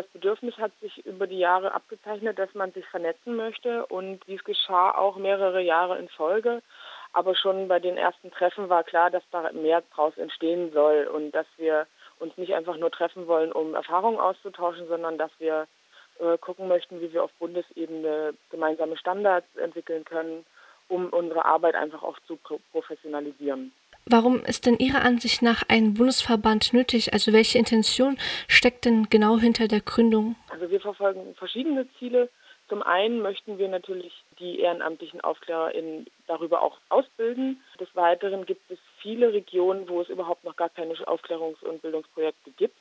das Bedürfnis hat sich über die Jahre abgezeichnet, dass man sich vernetzen möchte und dies geschah auch mehrere Jahre in Folge. Aber schon bei den ersten Treffen war klar, dass da mehr draus entstehen soll und dass wir uns nicht einfach nur treffen wollen, um Erfahrungen auszutauschen, sondern dass wir äh, gucken möchten, wie wir auf Bundesebene gemeinsame Standards entwickeln können, um unsere Arbeit einfach auch zu professionalisieren. Warum ist denn Ihrer Ansicht nach ein Bundesverband nötig? Also welche Intention steckt denn genau hinter der Gründung? Also wir verfolgen verschiedene Ziele. Zum einen möchten wir natürlich die ehrenamtlichen AufklärerInnen darüber auch ausbilden. Des Weiteren gibt es viele Regionen, wo es überhaupt noch gar keine Aufklärungs- und Bildungsprojekte gibt.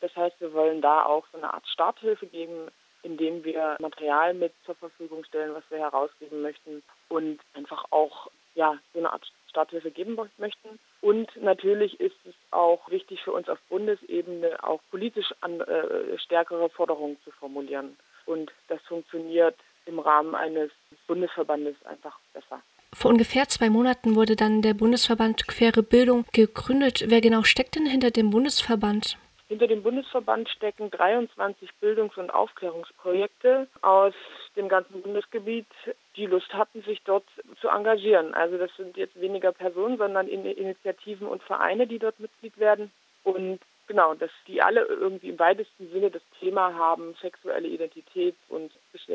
Das heißt, wir wollen da auch so eine Art Starthilfe geben, indem wir Material mit zur Verfügung stellen, was wir herausgeben möchten und einfach auch ja, so eine Art Starthilfe geben möchten. Und natürlich ist es auch wichtig für uns auf Bundesebene auch politisch an, äh, stärkere Forderungen zu formulieren. Und das funktioniert im Rahmen eines Bundesverbandes einfach besser. Vor ungefähr zwei Monaten wurde dann der Bundesverband Quere Bildung gegründet. Wer genau steckt denn hinter dem Bundesverband? Hinter dem Bundesverband stecken 23 Bildungs- und Aufklärungsprojekte aus dem ganzen Bundesgebiet, die Lust hatten, sich dort zu engagieren. Also das sind jetzt weniger Personen, sondern Initiativen und Vereine, die dort Mitglied werden. Und genau, dass die alle irgendwie im weitesten Sinne das Thema haben, sexuelle Identität und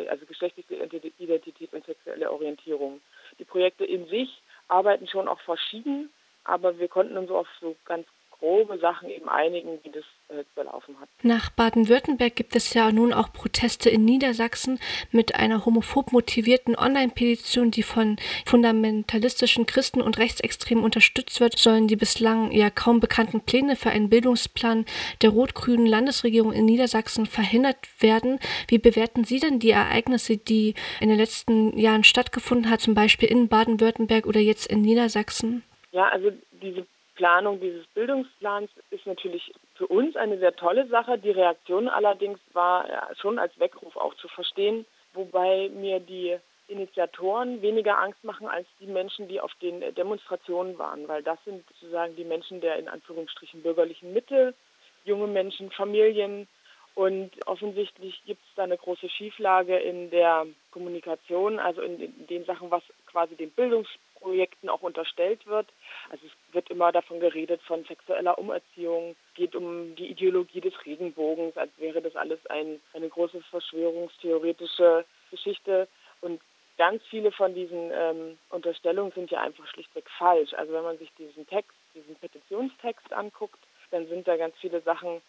also geschlechtliche Identität und sexuelle Orientierung. Die Projekte in sich arbeiten schon auch verschieden, aber wir konnten uns auf so ganz grobe Sachen eben einigen, wie das äh, zu laufen hat. Nach Baden-Württemberg gibt es ja nun auch Proteste in Niedersachsen mit einer homophob motivierten Online-Petition, die von fundamentalistischen Christen und Rechtsextremen unterstützt wird, sollen die bislang ja kaum bekannten Pläne für einen Bildungsplan der rot-grünen Landesregierung in Niedersachsen verhindert werden. Wie bewerten Sie denn die Ereignisse, die in den letzten Jahren stattgefunden haben, zum Beispiel in Baden-Württemberg oder jetzt in Niedersachsen? Ja, also diese Planung dieses Bildungsplans ist natürlich für uns eine sehr tolle Sache. Die Reaktion allerdings war schon als Weckruf auch zu verstehen, wobei mir die Initiatoren weniger Angst machen als die Menschen, die auf den Demonstrationen waren, weil das sind sozusagen die Menschen der in Anführungsstrichen bürgerlichen Mitte, junge Menschen, Familien. Und offensichtlich gibt es da eine große Schieflage in der Kommunikation, also in, den Sachen, was quasi dem Bildungs Projekten auch unterstellt wird. Also es wird immer davon geredet von sexueller Umerziehung, geht um die Ideologie des Regenbogens, als wäre das alles ein, eine große verschwörungstheoretische Geschichte. Und ganz viele von diesen ähm, Unterstellungen sind ja einfach schlichtweg falsch. Also wenn man sich diesen Text, diesen Petitionstext anguckt, dann sind da ganz viele Sachen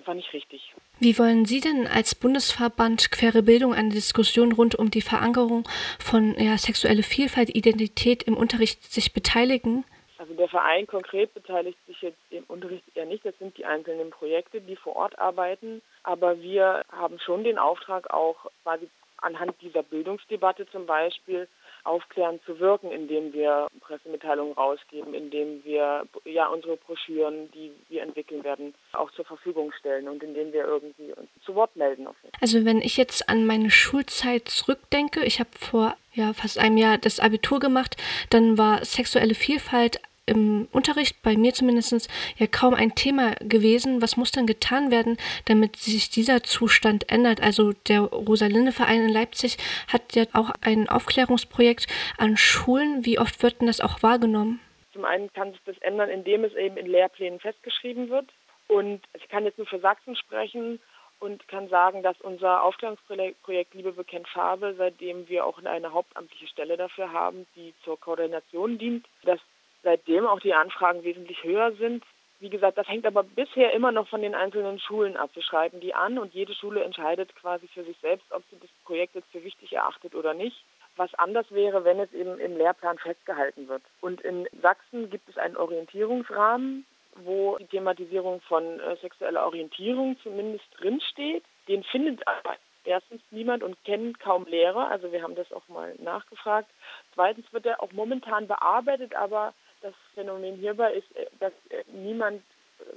einfach nicht richtig. Wie wollen Sie denn als Bundesverband Quere Bildung eine Diskussion rund um die Verankerung von ja, sexuelle Vielfalt, Identität im Unterricht sich beteiligen? Also der Verein konkret beteiligt sich jetzt im Unterricht eher nicht. Das sind die einzelnen Projekte, die vor Ort arbeiten. Aber wir haben schon den Auftrag, auch quasi anhand dieser Bildungsdebatte zum Beispiel aufklärend zu wirken, indem wir Pressemitteilungen rausgeben, indem wir ja unsere Broschüren, die wir entwickeln werden, auch zur Verfügung stellen und indem wir irgendwie uns zu Wort melden. Also wenn ich jetzt an meine Schulzeit zurückdenke, ich habe vor ja, fast einem Jahr das Abitur gemacht, dann war sexuelle Vielfalt im Unterricht, bei mir zumindest, ja kaum ein Thema gewesen. Was muss dann getan werden, damit sich dieser Zustand ändert? Also der Rosalinde-Verein in Leipzig hat ja auch ein Aufklärungsprojekt an Schulen. Wie oft wird denn das auch wahrgenommen? Zum einen kann sich das ändern, indem es eben in Lehrplänen festgeschrieben wird. Und ich kann jetzt nur für Sachsen sprechen und kann sagen, dass unser Aufklärungsprojekt Liebe bekennt Farbe, seitdem wir auch eine hauptamtliche Stelle dafür haben, die zur Koordination dient, dass seitdem auch die Anfragen wesentlich höher sind. Wie gesagt, das hängt aber bisher immer noch von den einzelnen Schulen ab. Wir schreiben die an und jede Schule entscheidet quasi für sich selbst, ob sie das Projekt jetzt für wichtig erachtet oder nicht. Was anders wäre, wenn es eben im Lehrplan festgehalten wird. Und in Sachsen gibt es einen Orientierungsrahmen, wo die Thematisierung von äh, sexueller Orientierung zumindest drinsteht. Den findet aber erstens niemand und kennt kaum Lehrer. Also wir haben das auch mal nachgefragt. Zweitens wird er auch momentan bearbeitet, aber das Phänomen hierbei ist, äh, dass äh, niemand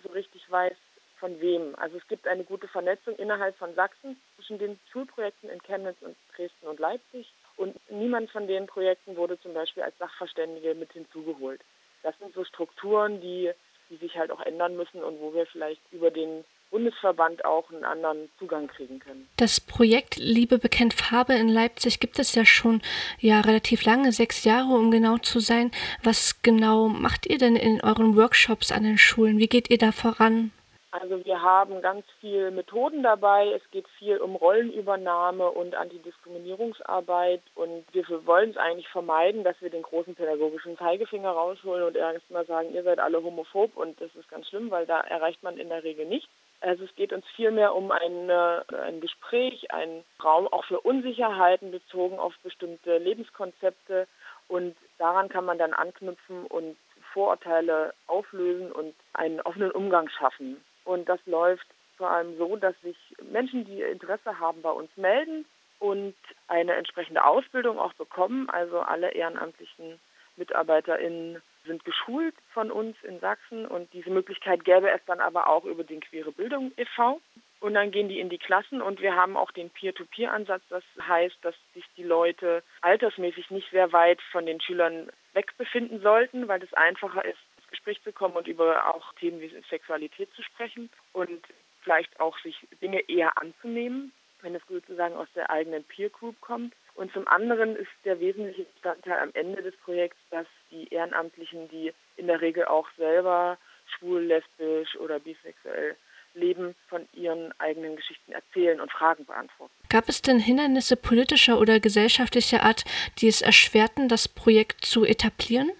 so richtig weiß, von wem. Also es gibt eine gute Vernetzung innerhalb von Sachsen zwischen den Schulprojekten in Chemnitz und Dresden und Leipzig und niemand von den Projekten wurde zum Beispiel als Sachverständige mit hinzugeholt. Das sind so Strukturen, die, die sich halt auch ändern müssen und wo wir vielleicht über den Bundesverband auch einen anderen Zugang kriegen können. Das Projekt Liebe bekennt Farbe in Leipzig gibt es ja schon ja relativ lange, sechs Jahre, um genau zu sein. Was genau macht ihr denn in euren Workshops an den Schulen? Wie geht ihr da voran? Also wir haben ganz viel Methoden dabei. Es geht viel um Rollenübernahme und Antidiskriminierungsarbeit. Und wir wollen es eigentlich vermeiden, dass wir den großen pädagogischen Zeigefinger rausholen und erstmal sagen, ihr seid alle homophob und das ist ganz schlimm, weil da erreicht man in der Regel nicht. Also es geht uns vielmehr um ein, ein Gespräch, einen Raum auch für Unsicherheiten bezogen auf bestimmte Lebenskonzepte. Und daran kann man dann anknüpfen und Vorurteile auflösen und einen offenen Umgang schaffen. Und das läuft vor allem so, dass sich Menschen, die Interesse haben, bei uns melden und eine entsprechende Ausbildung auch bekommen. Also alle ehrenamtlichen MitarbeiterInnen sind geschult von uns in Sachsen und diese Möglichkeit gäbe es dann aber auch über den Queere Bildung e.V. Und dann gehen die in die Klassen und wir haben auch den Peer-to-Peer-Ansatz. Das heißt, dass sich die Leute altersmäßig nicht sehr weit von den Schülern weg befinden sollten, weil es einfacher ist, ins Gespräch zu kommen und über auch Themen wie Sexualität zu sprechen und vielleicht auch sich Dinge eher anzunehmen, wenn es sozusagen aus der eigenen Peer Group kommt. Und zum anderen ist der wesentliche Bestandteil am Ende des Projekts, dass die Ehrenamtlichen, die in der Regel auch selber schwul, lesbisch oder bisexuell leben, von ihren eigenen Geschichten erzählen und Fragen beantworten. Gab es denn Hindernisse politischer oder gesellschaftlicher Art, die es erschwerten, das Projekt zu etablieren?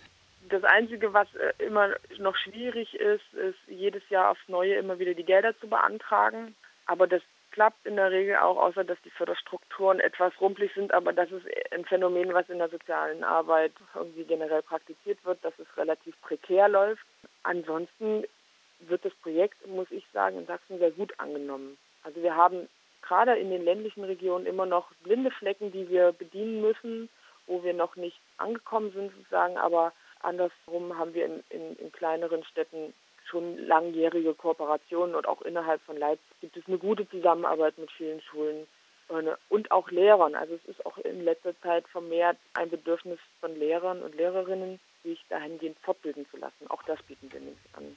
Das Einzige, was äh, immer noch schwierig ist, ist jedes Jahr aufs Neue immer wieder die Gelder zu beantragen. Aber das klappt in der Regel auch, außer dass die Förderstrukturen etwas rumpelig sind. Aber das ist ein Phänomen, was in der sozialen Arbeit irgendwie generell praktiziert wird, dass es relativ prekär läuft. Ansonsten wird das Projekt, muss ich sagen, in Sachsen sehr gut angenommen. Also wir haben gerade in den ländlichen Regionen immer noch blinde Flecken, die wir bedienen müssen, wo wir noch nicht angekommen sind sozusagen, aber andersrum haben wir in, in, in kleineren Städten schon langjährige Kooperationen und auch innerhalb von Leipzig gibt es eine gute Zusammenarbeit mit vielen Schulen und auch Lehrern. Also es ist auch in letzter Zeit vermehrt ein Bedürfnis von Lehrern und Lehrerinnen, sich dahingehend fortbilden zu lassen. Auch das bieten wir nicht an.